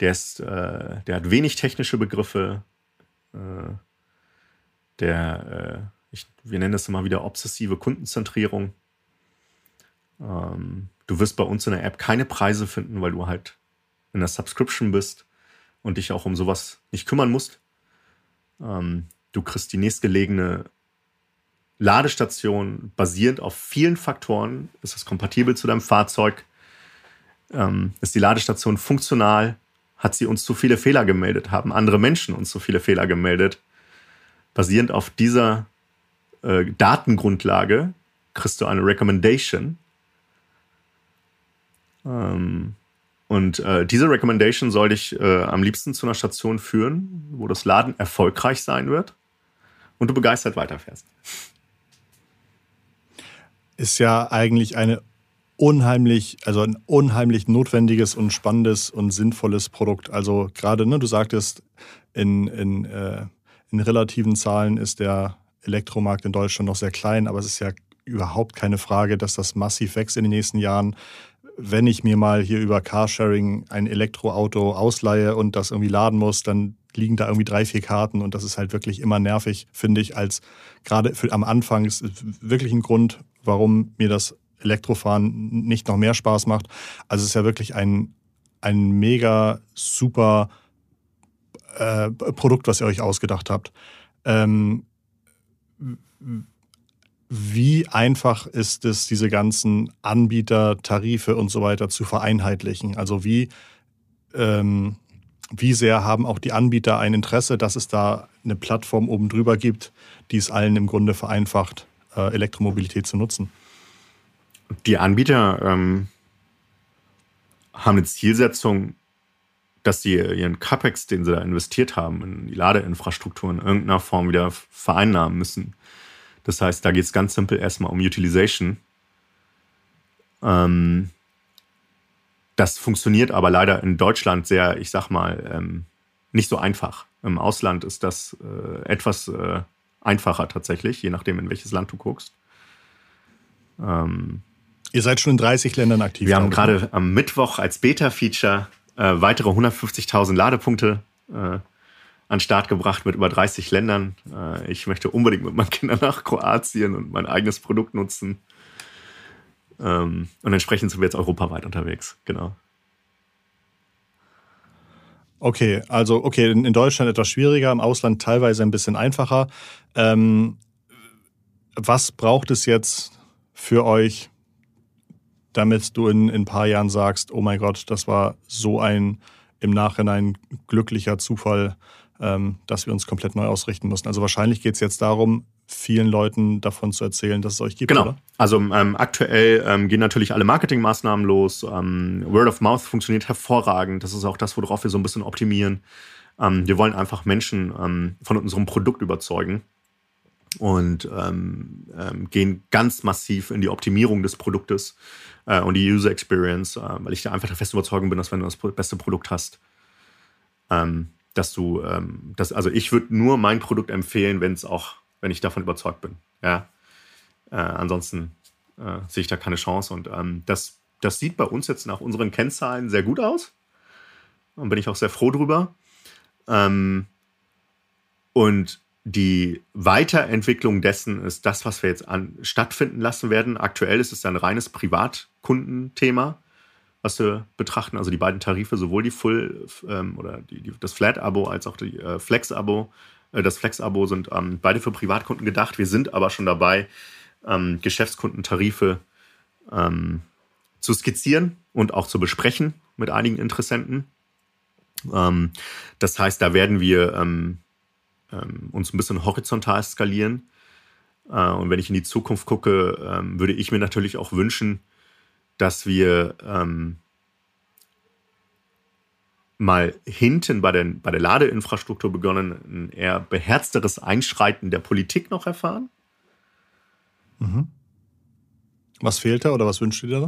Der, ist, äh, der hat wenig technische Begriffe. Äh, der, äh, ich, wir nennen das immer wieder obsessive Kundenzentrierung. Ähm, du wirst bei uns in der App keine Preise finden, weil du halt in der Subscription bist und dich auch um sowas nicht kümmern musst. Ähm, du kriegst die nächstgelegene Ladestation basierend auf vielen Faktoren. Ist es kompatibel zu deinem Fahrzeug? Ähm, ist die Ladestation funktional? Hat sie uns zu viele Fehler gemeldet? Haben andere Menschen uns zu viele Fehler gemeldet? Basierend auf dieser äh, Datengrundlage kriegst du eine Recommendation. Ähm, und äh, diese Recommendation soll dich äh, am liebsten zu einer Station führen, wo das Laden erfolgreich sein wird und du begeistert weiterfährst. Ist ja eigentlich eine unheimlich, also ein unheimlich notwendiges und spannendes und sinnvolles Produkt. Also gerade, ne, du sagtest, in, in, äh, in relativen Zahlen ist der Elektromarkt in Deutschland noch sehr klein, aber es ist ja überhaupt keine Frage, dass das massiv wächst in den nächsten Jahren. Wenn ich mir mal hier über Carsharing ein Elektroauto ausleihe und das irgendwie laden muss, dann liegen da irgendwie drei, vier Karten und das ist halt wirklich immer nervig, finde ich, als gerade am Anfang ist wirklich ein Grund, warum mir das Elektrofahren nicht noch mehr Spaß macht. Also es ist ja wirklich ein, ein mega super äh, Produkt, was ihr euch ausgedacht habt. Ähm, wie einfach ist es, diese ganzen Anbieter, Tarife und so weiter zu vereinheitlichen? Also wie, ähm, wie sehr haben auch die Anbieter ein Interesse, dass es da eine Plattform oben drüber gibt, die es allen im Grunde vereinfacht, äh, Elektromobilität zu nutzen? Die Anbieter ähm, haben eine Zielsetzung, dass sie ihren CapEx, den sie da investiert haben, in die Ladeinfrastruktur in irgendeiner Form wieder vereinnahmen müssen. Das heißt, da geht es ganz simpel erstmal um Utilization. Ähm, das funktioniert aber leider in Deutschland sehr, ich sag mal, ähm, nicht so einfach. Im Ausland ist das äh, etwas äh, einfacher tatsächlich, je nachdem, in welches Land du guckst. Ähm, Ihr seid schon in 30 Ländern aktiv. Wir haben gerade am Mittwoch als Beta-Feature äh, weitere 150.000 Ladepunkte äh, an den Start gebracht mit über 30 Ländern. Äh, ich möchte unbedingt mit meinen Kindern nach Kroatien und mein eigenes Produkt nutzen. Ähm, und entsprechend sind wir jetzt europaweit unterwegs, genau. Okay, also okay, in, Deutschland etwas schwieriger, im Ausland teilweise ein bisschen einfacher. Ähm, was braucht es jetzt für euch, damit du in, in ein paar Jahren sagst, oh mein Gott, das war so ein im Nachhinein glücklicher Zufall, ähm, dass wir uns komplett neu ausrichten mussten. Also wahrscheinlich geht es jetzt darum, vielen Leuten davon zu erzählen, dass es euch gibt. Genau. Oder? Also ähm, aktuell ähm, gehen natürlich alle Marketingmaßnahmen los. Ähm, Word of Mouth funktioniert hervorragend. Das ist auch das, worauf wir so ein bisschen optimieren. Ähm, wir wollen einfach Menschen ähm, von unserem Produkt überzeugen und ähm, gehen ganz massiv in die Optimierung des Produktes äh, und die User Experience, äh, weil ich da einfach der festen Überzeugung bin, dass wenn du das beste Produkt hast, dass du, das, also ich würde nur mein Produkt empfehlen, wenn es auch wenn ich davon überzeugt bin. Ja. Äh, ansonsten äh, sehe ich da keine Chance. Und ähm, das, das sieht bei uns jetzt nach unseren Kennzahlen sehr gut aus. Und bin ich auch sehr froh drüber. Ähm, und die Weiterentwicklung dessen ist das, was wir jetzt an, stattfinden lassen werden. Aktuell ist es ein reines Privatkundenthema, was wir betrachten. Also die beiden Tarife, sowohl die Full ähm, oder die, die, das Flat-Abo als auch die äh, Flex-Abo, das Flex-Abo sind ähm, beide für Privatkunden gedacht. Wir sind aber schon dabei, ähm, Geschäftskundentarife ähm, zu skizzieren und auch zu besprechen mit einigen Interessenten. Ähm, das heißt, da werden wir ähm, ähm, uns ein bisschen horizontal skalieren. Äh, und wenn ich in die Zukunft gucke, würde ich mir natürlich auch wünschen, dass wir mal hinten bei, den, bei der Ladeinfrastruktur begonnen, ein eher beherzteres Einschreiten der Politik noch erfahren. Mhm. Was fehlt da oder was wünscht ihr da?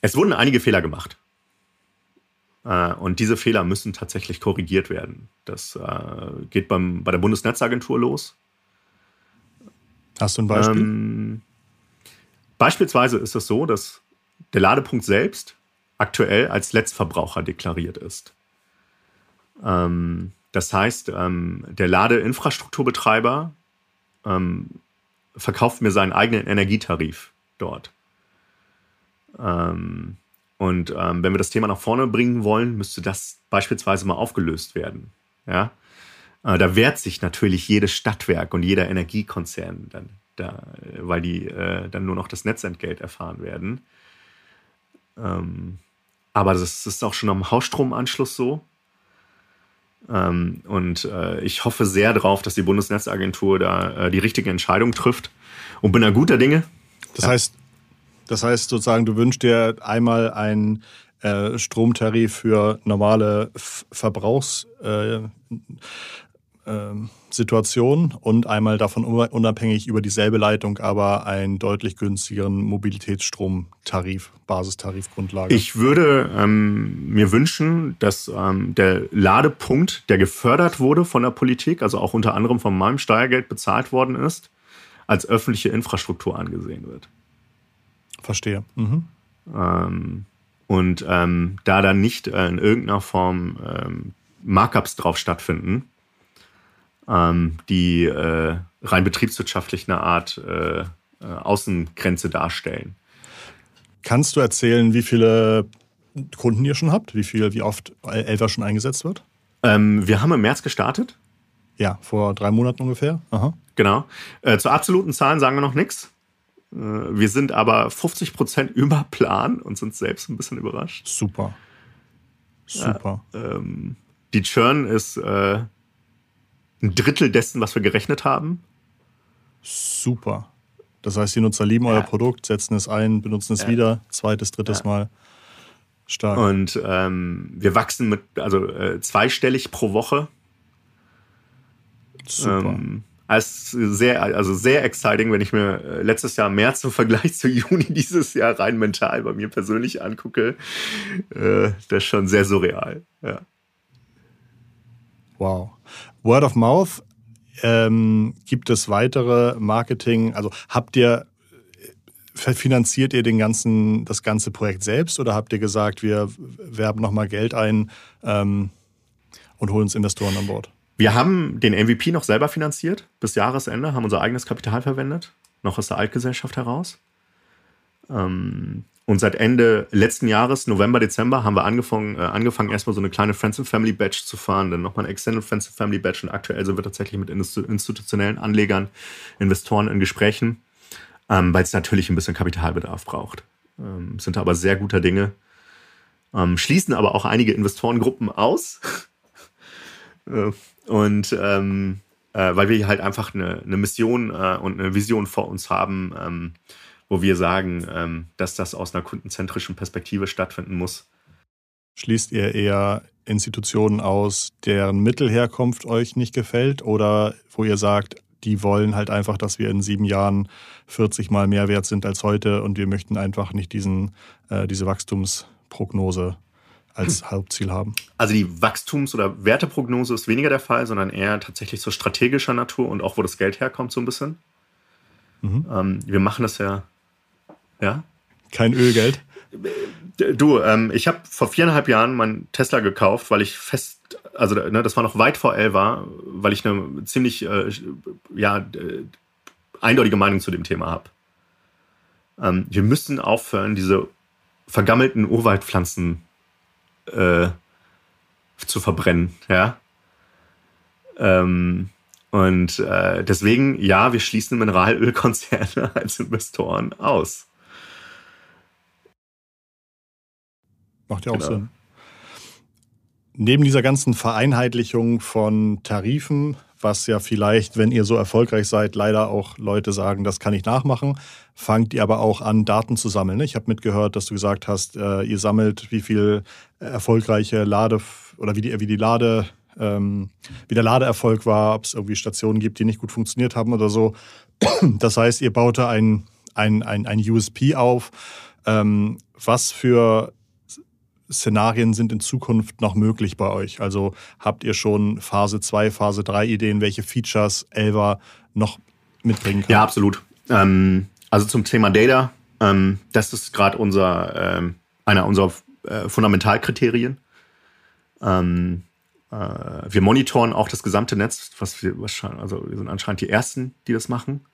Es wurden einige Fehler gemacht. Äh, und diese Fehler müssen tatsächlich korrigiert werden. Das äh, geht beim, bei der Bundesnetzagentur los. Hast du ein Beispiel? Ähm, beispielsweise ist es so, dass der Ladepunkt selbst aktuell als Letztverbraucher deklariert ist. Ähm, das heißt, ähm, der Ladeinfrastrukturbetreiber ähm, verkauft mir seinen eigenen Energietarif dort. Ähm, und ähm, wenn wir das Thema nach vorne bringen wollen, müsste das beispielsweise mal aufgelöst werden. Ja? Äh, da wehrt sich natürlich jedes Stadtwerk und jeder Energiekonzern dann, da, weil die äh, dann nur noch das Netzentgelt erfahren werden. Ähm, aber das ist auch schon am Hausstromanschluss so. Ähm, und äh, ich hoffe sehr darauf, dass die Bundesnetzagentur da äh, die richtige Entscheidung trifft und bin da guter Dinge. Das ja. heißt, das heißt sozusagen, du wünschst dir einmal einen äh, Stromtarif für normale Verbrauchs äh, Situation und einmal davon unabhängig über dieselbe Leitung, aber einen deutlich günstigeren Mobilitätsstromtarif, Basistarifgrundlage. Ich würde ähm, mir wünschen, dass ähm, der Ladepunkt, der gefördert wurde von der Politik, also auch unter anderem von meinem Steuergeld bezahlt worden ist, als öffentliche Infrastruktur angesehen wird. Verstehe. Mhm. Ähm, und ähm, da dann nicht äh, in irgendeiner Form ähm, Markups drauf stattfinden, ähm, die äh, rein betriebswirtschaftlich eine Art äh, äh, Außengrenze darstellen. Kannst du erzählen, wie viele Kunden ihr schon habt? Wie viel, wie oft Elva schon eingesetzt wird? Ähm, wir haben im März gestartet. Ja, vor drei Monaten ungefähr. Aha. Genau. Äh, zu absoluten Zahlen sagen wir noch nichts. Äh, wir sind aber 50 Prozent *laughs* über Plan und sind selbst ein bisschen überrascht. Super. Super. Ja, ähm, die Churn ist äh, ein Drittel dessen, was wir gerechnet haben. Super. Das heißt, die Nutzer lieben ja. euer Produkt, setzen es ein, benutzen es ja. wieder, zweites, drittes ja. Mal. Stark. Und ähm, wir wachsen mit, also äh, zweistellig pro Woche. Super. Ähm, als sehr, also sehr exciting, wenn ich mir äh, letztes Jahr März im Vergleich zu *laughs* Juni dieses Jahr rein mental bei mir persönlich angucke. Äh, das ist schon sehr surreal. Ja. Wow. Word of Mouth, ähm, gibt es weitere Marketing? Also habt ihr äh, finanziert ihr den ganzen, das ganze Projekt selbst oder habt ihr gesagt, wir werben nochmal Geld ein ähm, und holen uns Investoren an Bord? Wir haben den MVP noch selber finanziert bis Jahresende, haben unser eigenes Kapital verwendet, noch aus der Altgesellschaft heraus. Ähm, und seit Ende letzten Jahres, November, Dezember, haben wir angefangen, äh, angefangen erstmal so eine kleine Friends and Family Batch zu fahren, dann nochmal ein Extended Friends and Family Batch und aktuell sind wir tatsächlich mit institutionellen Anlegern, Investoren in Gesprächen, ähm, weil es natürlich ein bisschen Kapitalbedarf braucht. Ähm, sind aber sehr guter Dinge. Ähm, schließen aber auch einige Investorengruppen aus. *laughs* äh, und ähm, äh, weil wir halt einfach eine, eine Mission äh, und eine Vision vor uns haben, ähm, wo wir sagen, ähm, dass das aus einer kundenzentrischen Perspektive stattfinden muss. Schließt ihr eher Institutionen aus, deren Mittelherkunft euch nicht gefällt oder wo ihr sagt, die wollen halt einfach, dass wir in sieben Jahren 40 Mal mehr wert sind als heute und wir möchten einfach nicht diesen, äh, diese Wachstumsprognose als *clears throat* Hauptziel haben? Also die Wachstums- oder Werteprognose ist weniger der Fall, sondern eher tatsächlich so strategischer Natur und auch wo das Geld herkommt so ein bisschen. Mhm. Ähm, wir machen das ja ja. Kein Ölgeld? Du, ähm, ich habe vor viereinhalb Jahren meinen Tesla gekauft, weil ich fest, also ne, das war noch weit vor Elva, weil ich eine ziemlich äh, ja, äh, eindeutige Meinung zu dem Thema habe. Ähm, wir müssen aufhören, diese vergammelten Urwaldpflanzen äh, zu verbrennen, ja. Ähm, und äh, deswegen, ja, wir schließen Mineralölkonzerne *laughs* als Investoren aus. Macht ja auch genau. Sinn. Neben dieser ganzen Vereinheitlichung von Tarifen, was ja vielleicht, wenn ihr so erfolgreich seid, leider auch Leute sagen, das kann ich nachmachen, fangt ihr aber auch an, Daten zu sammeln. Ich habe mitgehört, dass du gesagt hast, äh, ihr sammelt, wie viel erfolgreiche Lade oder wie die, wie die Lade, ähm, wie der Ladeerfolg war, ob es irgendwie Stationen gibt, die nicht gut funktioniert haben oder so. *clears throat* Das heißt, ihr baute ein, ein, ein, ein USP auf. Ähm, was für Szenarien sind in Zukunft noch möglich bei euch? Also habt ihr schon Phase 2, Phase 3 Ideen, welche Features Elva noch mitbringen kann? Ja, absolut. Ähm, also zum Thema Data, ähm, das ist gerade unser, ähm, einer unserer äh, Fundamentalkriterien. Ähm, äh, wir monitoren auch das gesamte Netz, was wir wahrscheinlich, also wir sind anscheinend die Ersten, die das machen.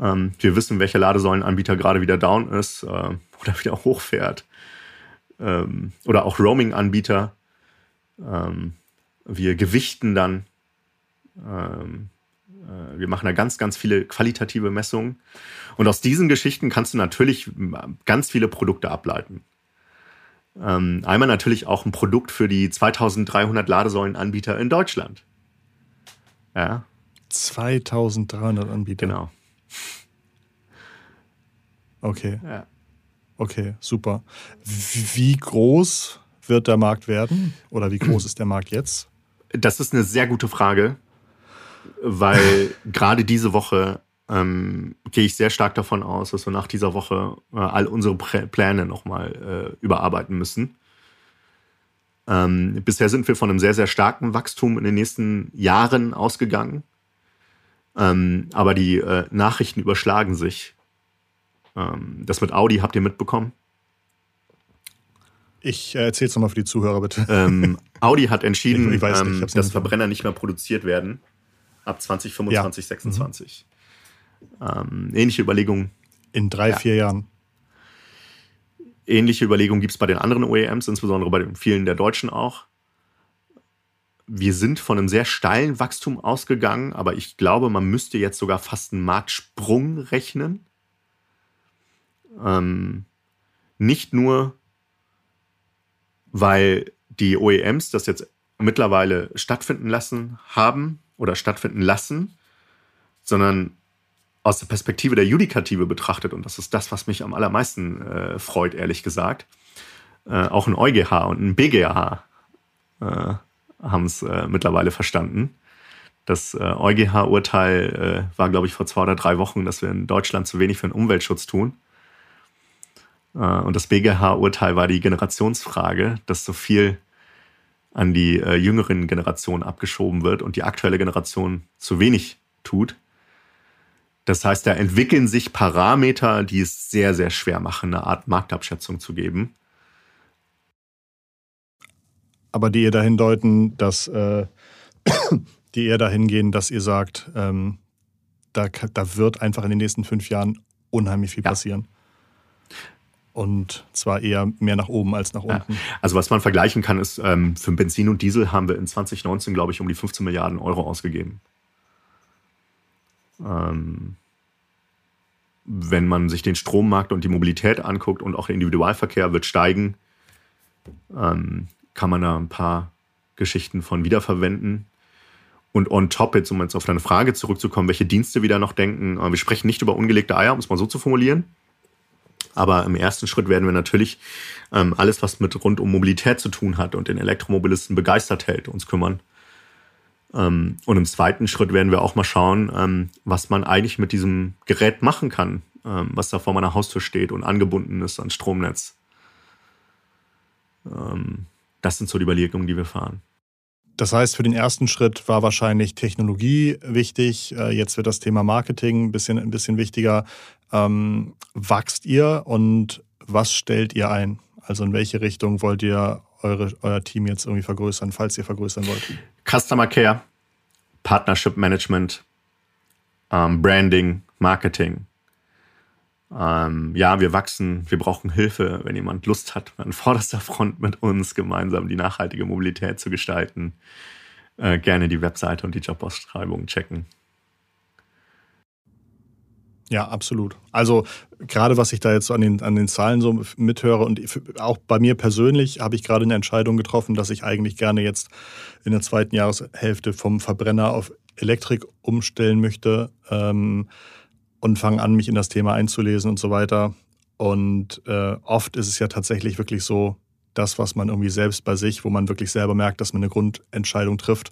Ähm, wir wissen, welcher Ladesäulenanbieter gerade wieder down ist äh, oder wieder *laughs* hochfährt ähm, oder auch Roaming-Anbieter. Ähm, wir gewichten dann Ähm, äh, wir machen da ganz, ganz viele qualitative Messungen. Und aus diesen Geschichten kannst du natürlich ganz viele Produkte ableiten. Ähm, einmal natürlich auch ein Produkt für die 2300 Ladesäulenanbieter in Deutschland. Ja. 2300 Anbieter. Genau. Okay. Ja. Okay, super. Wie groß wird der Markt werden? Oder wie groß ist der Markt jetzt? Das ist eine sehr gute Frage, weil *laughs* gerade diese Woche ähm, gehe ich sehr stark davon aus, dass wir nach dieser Woche äh, all unsere Pläne nochmal äh, überarbeiten müssen. Ähm, bisher sind wir von einem sehr, sehr starken Wachstum in den nächsten Jahren ausgegangen. Ähm, aber die äh, Nachrichten überschlagen sich. Ähm, das mit Audi habt ihr mitbekommen? Ich äh, erzähle es nochmal für die Zuhörer, bitte. Ähm, *laughs* Audi hat entschieden, ich, ich ähm, dass Verbrenner nicht mehr produziert werden ab 2025, ja. 26. Mhm. Ähnliche Überlegungen. In drei, ja. vier Jahren. Ähnliche Überlegungen gibt es bei den anderen OEMs, insbesondere bei den vielen der Deutschen auch. Wir sind von einem sehr steilen Wachstum ausgegangen, aber ich glaube, man müsste jetzt sogar fast einen Marktsprung rechnen. Ähm, nicht nur, weil die OEMs das jetzt mittlerweile stattfinden lassen haben oder stattfinden lassen, sondern aus der Perspektive der Judikative betrachtet, und das ist das, was mich am allermeisten äh, freut, ehrlich gesagt, äh, auch ein EuGH und ein BGH äh, haben es äh, mittlerweile verstanden. Das äh, EuGH-Urteil äh, war, glaube ich, vor zwei oder drei Wochen, dass wir in Deutschland zu wenig für den Umweltschutz tun. Und das BGH-Urteil war die Generationsfrage, dass so viel an die jüngeren Generationen abgeschoben wird und die aktuelle Generation zu wenig tut. Das heißt, da entwickeln sich Parameter, die es sehr, sehr schwer machen, eine Art Marktabschätzung zu geben. Aber die ihr dahin deuten, dass äh, *coughs* die eher dahin gehen, dass ihr sagt, ähm, da, da wird einfach in den nächsten fünf Jahren unheimlich viel ja. passieren. Und zwar eher mehr nach oben als nach unten. Ja. Also was man vergleichen kann, ist, ähm, für Benzin und Diesel haben wir in 2019, glaube ich, um die 15 Milliarden Euro ausgegeben. Ähm, wenn man sich den Strommarkt und die Mobilität anguckt und auch der Individualverkehr wird steigen, ähm, kann man da ein paar Geschichten von wiederverwenden. Und on top, jetzt um jetzt auf deine Frage zurückzukommen, welche Dienste wieder noch denken, äh, wir sprechen nicht über ungelegte Eier, um es mal so zu formulieren. Aber im ersten Schritt werden wir natürlich ähm, alles, was mit rund um Mobilität zu tun hat und den Elektromobilisten begeistert hält, uns kümmern. Ähm, und im zweiten Schritt werden wir auch mal schauen, ähm, was man eigentlich mit diesem Gerät machen kann, ähm, was da vor meiner Haustür steht und angebunden ist ans Stromnetz. das sind so die Überlegungen, die wir fahren. Das heißt, für den ersten Schritt war wahrscheinlich Technologie wichtig. Äh, jetzt wird das Thema Marketing ein bisschen, ein bisschen wichtiger. Ähm, wachst ihr und was stellt ihr ein? Also in welche Richtung wollt ihr eure, euer Team jetzt irgendwie vergrößern, falls ihr vergrößern wollt? Customer Care, Partnership Management, ähm, Branding, Marketing. Ähm, ja, wir wachsen, wir brauchen Hilfe, wenn jemand Lust hat, an *laughs* vorderster Front mit uns gemeinsam die nachhaltige Mobilität zu gestalten. Äh, gerne die Webseite und die Jobausschreibung checken. Ja, absolut. Also gerade was ich da jetzt an den, an den Zahlen so mithöre und auch bei mir persönlich habe ich gerade eine Entscheidung getroffen, dass ich eigentlich gerne jetzt in der zweiten Jahreshälfte vom Verbrenner auf Elektrik umstellen möchte ähm, und fange an, mich in das Thema einzulesen und so weiter. Und äh, oft ist es ja tatsächlich wirklich so, das, was man irgendwie selbst bei sich, wo man wirklich selber merkt, dass man eine Grundentscheidung trifft,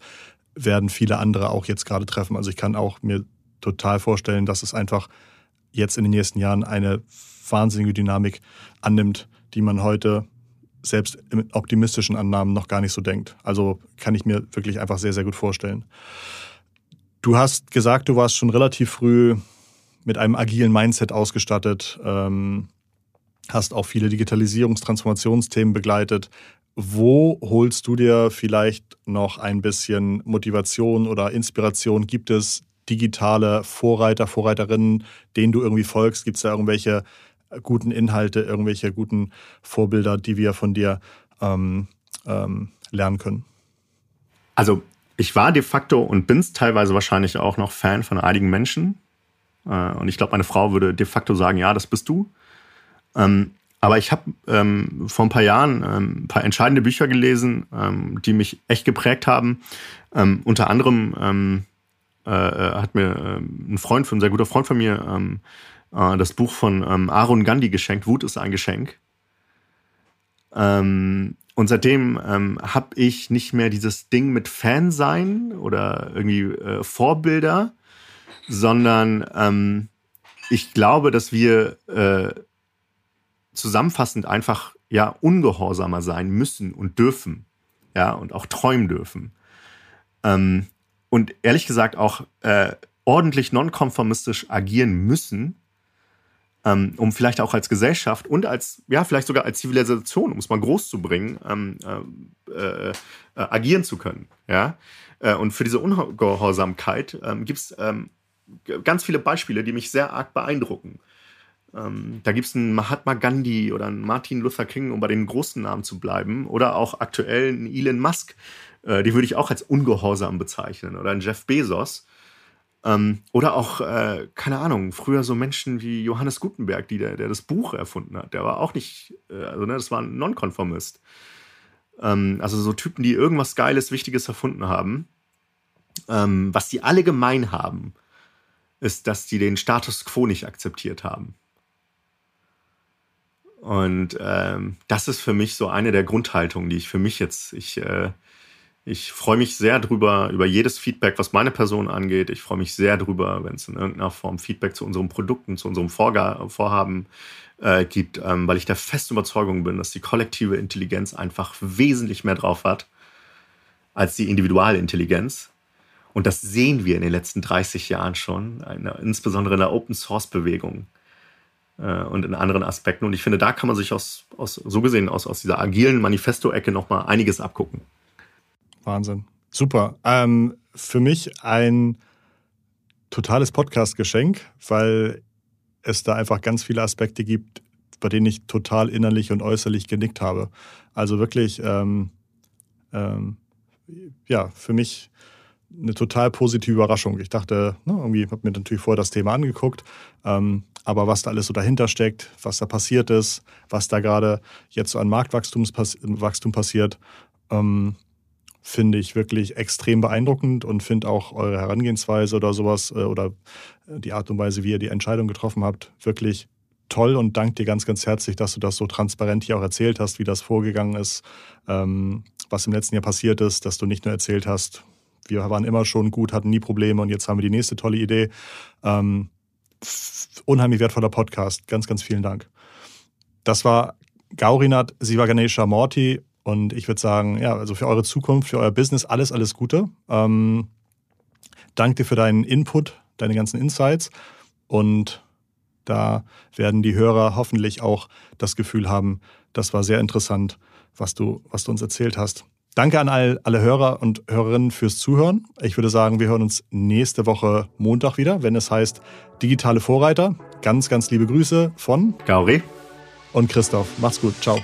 werden viele andere auch jetzt gerade treffen. Also ich kann auch mir total vorstellen, dass es einfach jetzt in den nächsten Jahren eine wahnsinnige Dynamik annimmt, die man heute selbst mit optimistischen Annahmen noch gar nicht so denkt. Also kann ich mir wirklich einfach sehr, sehr gut vorstellen. Du hast gesagt, du warst schon relativ früh mit einem agilen Mindset ausgestattet, ähm, hast auch viele Digitalisierungs-, Transformationsthemen begleitet. Wo holst du dir vielleicht noch ein bisschen Motivation oder Inspiration? Gibt es digitale Vorreiter, Vorreiterinnen, denen du irgendwie folgst? Gibt es da irgendwelche guten Inhalte, irgendwelche guten Vorbilder, die wir von dir ähm, ähm, lernen können? Also ich war de facto und bin es teilweise wahrscheinlich auch noch Fan von einigen Menschen. Äh, und ich glaube, meine Frau würde de facto sagen, ja, das bist du. Ähm, aber ich habe ähm, vor ein paar Jahren ähm, ein paar entscheidende Bücher gelesen, ähm, die mich echt geprägt haben. Unter anderem äh, äh hat mir ähm, ein Freund, ein sehr guter Freund von mir, ähm, äh, das Buch von ähm, Aaron Gandhi geschenkt. Wut ist ein Geschenk. Ähm, und seitdem ähm, habe ich nicht mehr dieses Ding mit Fan sein oder irgendwie äh, Vorbilder, sondern ähm, ich glaube, dass wir äh, zusammenfassend einfach ja ungehorsamer sein müssen und dürfen, ja und auch träumen dürfen ähm, und ehrlich gesagt auch äh, ordentlich nonkonformistisch agieren müssen, ähm, um vielleicht auch als Gesellschaft und als ja vielleicht sogar als Zivilisation, um es mal groß zu bringen, ähm, äh, äh, agieren zu können, ja äh, und für diese Ungehorsamkeit ähm, gibt es ähm, ganz viele Beispiele, die mich sehr arg beeindrucken. Ähm, da gibt es einen Mahatma Gandhi oder einen Martin Luther King, um bei den großen Namen zu bleiben. Oder auch aktuell einen Elon Musk. Äh, die würde ich auch als ungehorsam bezeichnen. Oder einen Jeff Bezos. Ähm, oder auch, äh, keine Ahnung, früher so Menschen wie Johannes Gutenberg, die der, der das Buch erfunden hat. Der war auch nicht, äh, also ne, das war ein Nonkonformist. Ähm, also so Typen, die irgendwas Geiles, Wichtiges erfunden haben. Ähm, was die alle gemein haben, ist, dass die den Status quo nicht akzeptiert haben. Und ähm, das ist für mich so eine der Grundhaltungen, die ich für mich jetzt, ich, äh, ich freue mich sehr drüber, über jedes Feedback, was meine Person angeht. Ich freue mich sehr drüber, wenn es in irgendeiner Form Feedback zu unseren Produkten, zu unserem Vorga Vorhaben äh, gibt, ähm, weil ich der festen Überzeugung bin, dass die kollektive Intelligenz einfach wesentlich mehr drauf hat als die Individualintelligenz. Und das sehen wir in den letzten 30 Jahren schon, insbesondere in der Open-Source-Bewegung äh, und in anderen Aspekten. Und ich finde, da kann man sich aus, aus so gesehen aus, aus dieser agilen Manifesto-Ecke nochmal einiges abgucken. Wahnsinn. Super. Ähm, für mich ein totales Podcast-Geschenk, weil es da einfach ganz viele Aspekte gibt, bei denen ich total innerlich und äußerlich genickt habe. Also wirklich, ähm, ähm, ja, für mich eine total positive Überraschung. Ich dachte, ne, irgendwie habe mir natürlich vorher das Thema angeguckt, ähm, aber was da alles so dahinter steckt, was da passiert ist, was da gerade jetzt so an Marktwachstum passiert, ähm, finde ich wirklich extrem beeindruckend und finde auch eure Herangehensweise oder sowas äh, oder die Art und Weise, wie ihr die Entscheidung getroffen habt, wirklich toll und danke dir ganz, ganz herzlich, dass du das so transparent hier auch erzählt hast, wie das vorgegangen ist, ähm, was im letzten Jahr passiert ist, dass du nicht nur erzählt hast, wir waren immer schon gut, hatten nie Probleme und jetzt haben wir die nächste tolle Idee. Ähm, unheimlich wertvoller Podcast. Ganz, ganz vielen Dank. Das war Gaurinat Sivaganesha Morty und ich würde sagen, ja, also für eure Zukunft, für euer Business alles, alles Gute. Ähm, danke dir für deinen Input, deine ganzen Insights und da werden die Hörer hoffentlich auch das Gefühl haben, das war sehr interessant, was du, was du uns erzählt hast. Danke an all, alle Hörer und Hörerinnen fürs Zuhören. Ich würde sagen, wir hören uns nächste Woche Montag wieder, wenn es heißt Digitale Vorreiter. Ganz, ganz liebe Grüße von Gauri und Christoph. Macht's gut. Ciao.